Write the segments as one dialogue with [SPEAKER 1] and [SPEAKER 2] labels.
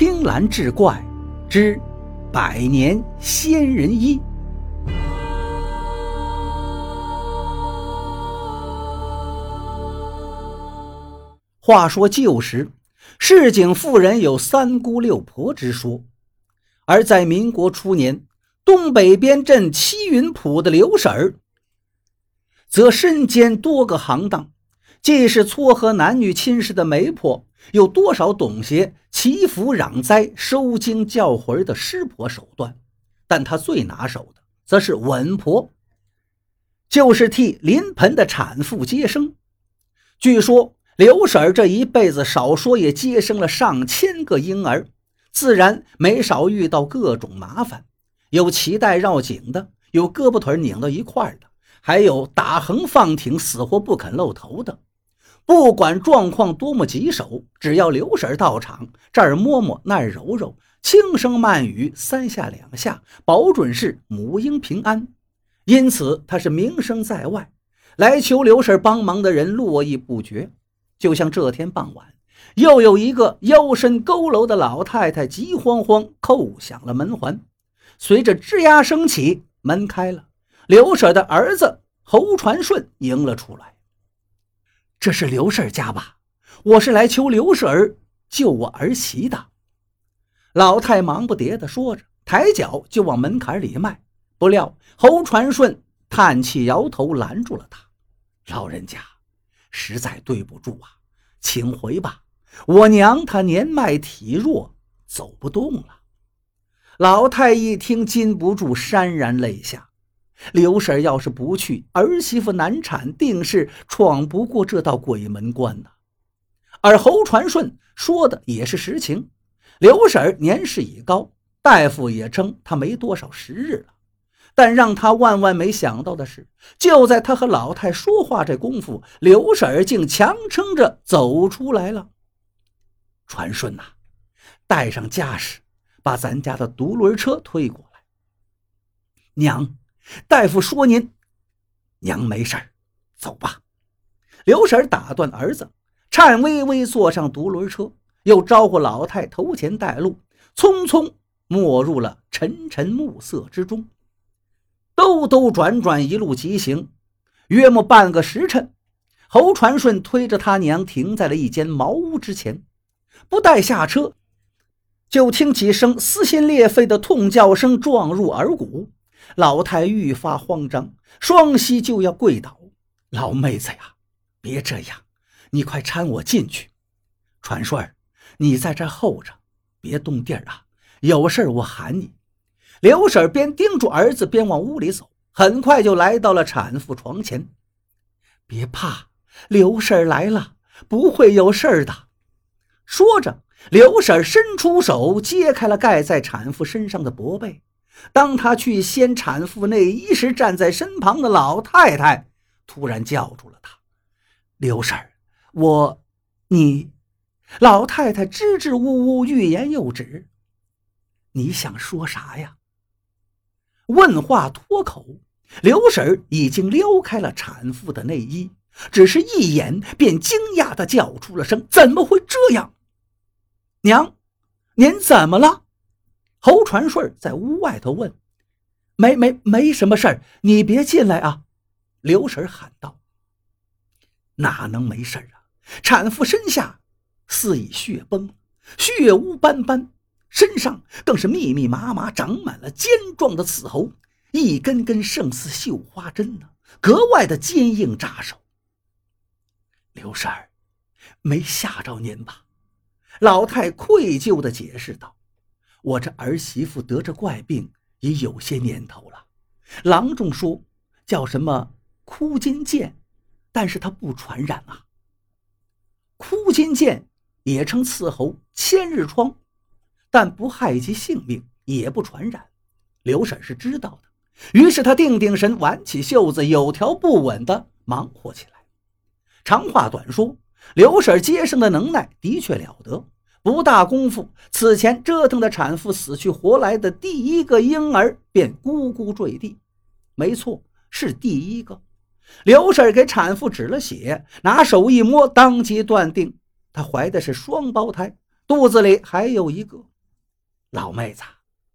[SPEAKER 1] 青蓝志怪之百年仙人医。话说旧时，市井妇人有三姑六婆之说，而在民国初年，东北边镇七云浦的刘婶儿，则身兼多个行当，既是撮合男女亲事的媒婆。有多少懂些祈福攘灾、收惊叫魂的师婆手段？但她最拿手的，则是稳婆，就是替临盆的产妇接生。据说刘婶这一辈子少说也接生了上千个婴儿，自然没少遇到各种麻烦，有脐带绕颈的，有胳膊腿拧到一块的，还有打横放挺、死活不肯露头的。不管状况多么棘手，只要刘婶到场，这儿摸摸那儿揉揉，轻声慢语三下两下，保准是母婴平安。因此，他是名声在外，来求刘婶帮忙的人络绎不绝。就像这天傍晚，又有一个腰身佝偻的老太太急慌慌叩响了门环，随着吱呀声起，门开了，刘婶的儿子侯传顺迎了出来。这是刘婶家吧？我是来求刘婶儿救我儿媳的。老太忙不迭地说着，抬脚就往门槛里迈。不料侯传顺叹气摇头，拦住了他。老人家，实在对不住啊，请回吧。我娘她年迈体弱，走不动了。老太一听，禁不住潸然泪下。刘婶要是不去，儿媳妇难产，定是闯不过这道鬼门关呐。而侯传顺说的也是实情。刘婶年事已高，大夫也称她没多少时日了。但让他万万没想到的是，就在他和老太说话这功夫，刘婶儿竟强撑着走出来了。传顺呐，带上家什，把咱家的独轮车推过来。娘。大夫说：“您娘没事走吧。”刘婶打断儿子，颤巍巍坐上独轮车，又招呼老太头前带路，匆匆没入了沉沉暮色之中。兜兜转转，一路疾行，约莫半个时辰，侯传顺推着他娘停在了一间茅屋之前，不待下车，就听几声撕心裂肺的痛叫声撞入耳骨。老太愈发慌张，双膝就要跪倒。老妹子呀，别这样，你快搀我进去。传顺儿，你在这候着，别动地儿啊。有事我喊你。刘婶边叮嘱儿子，边往屋里走。很快就来到了产妇床前。别怕，刘婶来了，不会有事的。说着，刘婶伸出手，揭开了盖在产妇身上的薄被。当他去掀产妇内衣时，站在身旁的老太太突然叫住了他：“刘婶儿，我，你。”老太太支支吾吾，欲言又止。你想说啥呀？问话脱口，刘婶儿已经撩开了产妇的内衣，只是一眼便惊讶地叫出了声：“怎么会这样？娘，您怎么了？”侯传顺在屋外头问：“没没没什么事儿，你别进来啊！”刘婶喊道。“哪能没事啊？产妇身下似已血崩，血污斑斑，身上更是密密麻麻长满了尖状的刺猴，一根根胜似绣花针呢，格外的坚硬扎手。”刘婶儿，没吓着您吧？”老太愧疚的解释道。我这儿媳妇得这怪病已有些年头了，郎中说叫什么枯金剑，但是它不传染啊。枯金剑也称刺猴、千日疮，但不害及性命，也不传染。刘婶是知道的，于是她定定神，挽起袖子，有条不紊地忙活起来。长话短说，刘婶接生的能耐的确了得。不大功夫，此前折腾的产妇死去活来的第一个婴儿便咕咕坠地。没错，是第一个。刘婶给产妇止了血，拿手一摸，当即断定她怀的是双胞胎，肚子里还有一个。老妹子，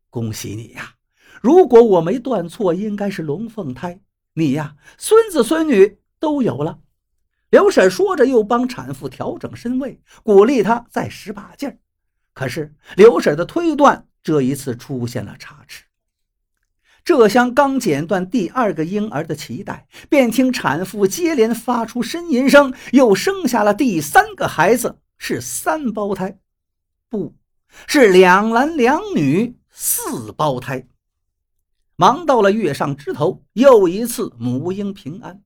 [SPEAKER 1] 恭喜你呀！如果我没断错，应该是龙凤胎。你呀，孙子孙女都有了。刘婶说着，又帮产妇调整身位，鼓励她再使把劲儿。可是刘婶的推断这一次出现了差池。这厢刚剪断第二个婴儿的脐带，便听产妇接连发出呻吟声，又生下了第三个孩子，是三胞胎，不是两男两女四胞胎。忙到了月上枝头，又一次母婴平安。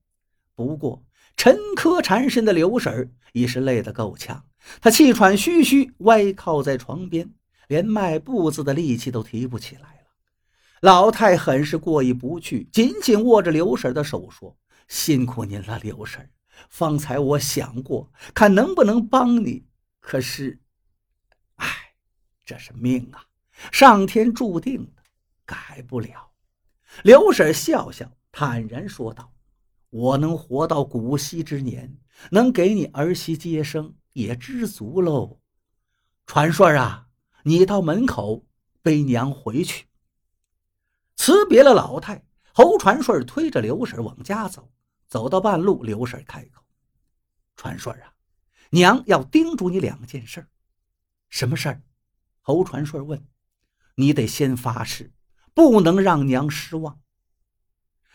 [SPEAKER 1] 不过沉疴缠身的刘婶已是累得够呛，她气喘吁吁，歪靠在床边，连迈步子的力气都提不起来了。老太很是过意不去，紧紧握着刘婶的手说：“辛苦您了，刘婶。方才我想过，看能不能帮你，可是，唉，这是命啊，上天注定的，改不了。”刘婶笑笑，坦然说道：“我能活到古稀之年，能给你儿媳接生，也知足喽。传顺啊，你到门口背娘回去。”辞别了老太，侯传顺推着刘婶往家走。走到半路，刘婶开口：“传顺啊，娘要叮嘱你两件事。”“什么事儿？”侯传顺问。“你得先发誓。”不能让娘失望。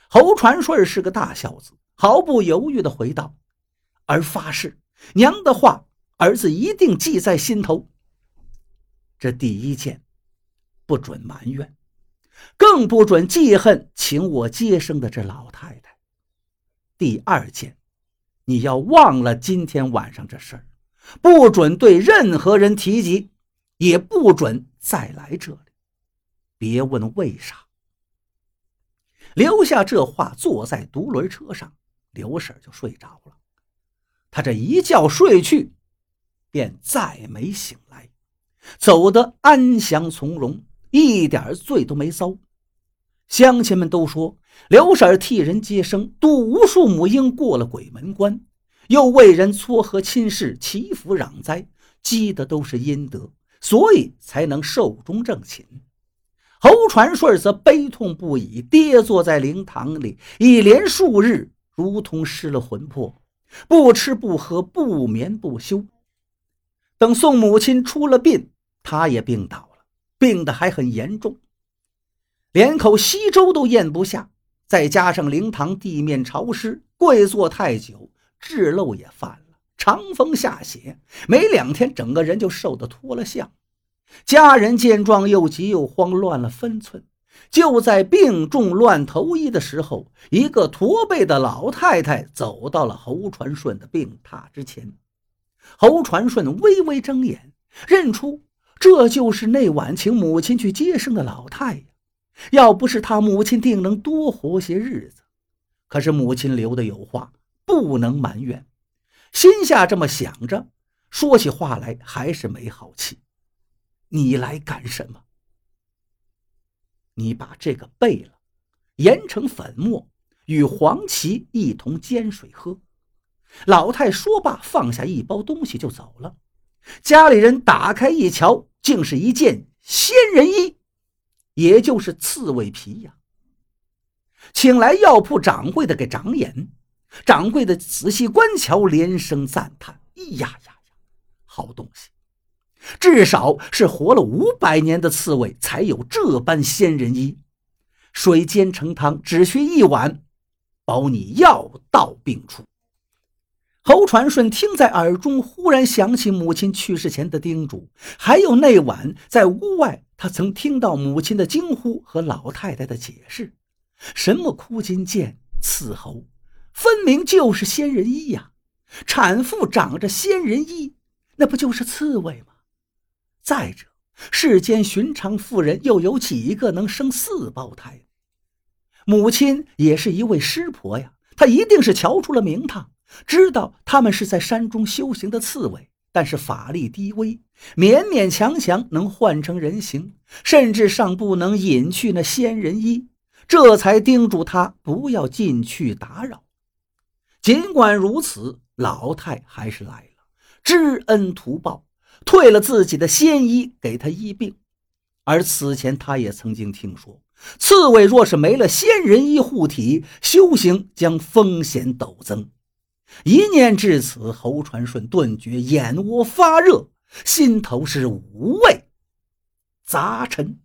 [SPEAKER 1] 侯传顺是个大孝子，毫不犹豫地回道：“儿发誓，娘的话，儿子一定记在心头。这第一件，不准埋怨，更不准记恨请我接生的这老太太。第二件，你要忘了今天晚上这事儿，不准对任何人提及，也不准再来这里。”别问为啥。留下这话，坐在独轮车上，刘婶就睡着了。她这一觉睡去，便再没醒来，走得安详从容，一点罪都没遭。乡亲们都说，刘婶替人接生，渡无数母婴过了鬼门关，又为人撮合亲事，祈福攘灾，积的都是阴德，所以才能寿终正寝。侯传顺则悲痛不已，跌坐在灵堂里，一连数日如同失了魂魄，不吃不喝，不眠不休。等宋母亲出了殡，他也病倒了，病得还很严重，连口稀粥都咽不下。再加上灵堂地面潮湿，跪坐太久，痔漏也犯了，长风下血，没两天，整个人就瘦得脱了相。家人见状，又急又慌，乱了分寸。就在病重乱投医的时候，一个驼背的老太太走到了侯传顺的病榻之前。侯传顺微微睁眼，认出这就是那晚请母亲去接生的老太呀。要不是他母亲，定能多活些日子。可是母亲留的有话，不能埋怨。心下这么想着，说起话来还是没好气。你来干什么？你把这个背了，研成粉末，与黄芪一同煎水喝。老太说罢，放下一包东西就走了。家里人打开一瞧，竟是一件仙人衣，也就是刺猬皮呀。请来药铺掌柜的给长眼，掌柜的仔细观瞧，连声赞叹：“呀呀呀，好东西！”至少是活了五百年的刺猬才有这般仙人衣，水煎成汤，只需一碗，保你药到病除。侯传顺听在耳中，忽然想起母亲去世前的叮嘱，还有那晚在屋外，他曾听到母亲的惊呼和老太太的解释：什么枯金剑、刺猴，分明就是仙人衣呀！产妇长着仙人衣，那不就是刺猬吗？再者，世间寻常妇人又有几个能生四胞胎？母亲也是一位师婆呀，她一定是瞧出了名堂，知道他们是在山中修行的刺猬，但是法力低微，勉勉强强能换成人形，甚至尚不能隐去那仙人衣，这才叮嘱他不要进去打扰。尽管如此，老太还是来了，知恩图报。退了自己的仙衣给他医病。而此前他也曾经听说，刺猬若是没了仙人衣护体，修行将风险陡增。一念至此，侯传顺顿觉眼窝发热，心头是五味杂陈。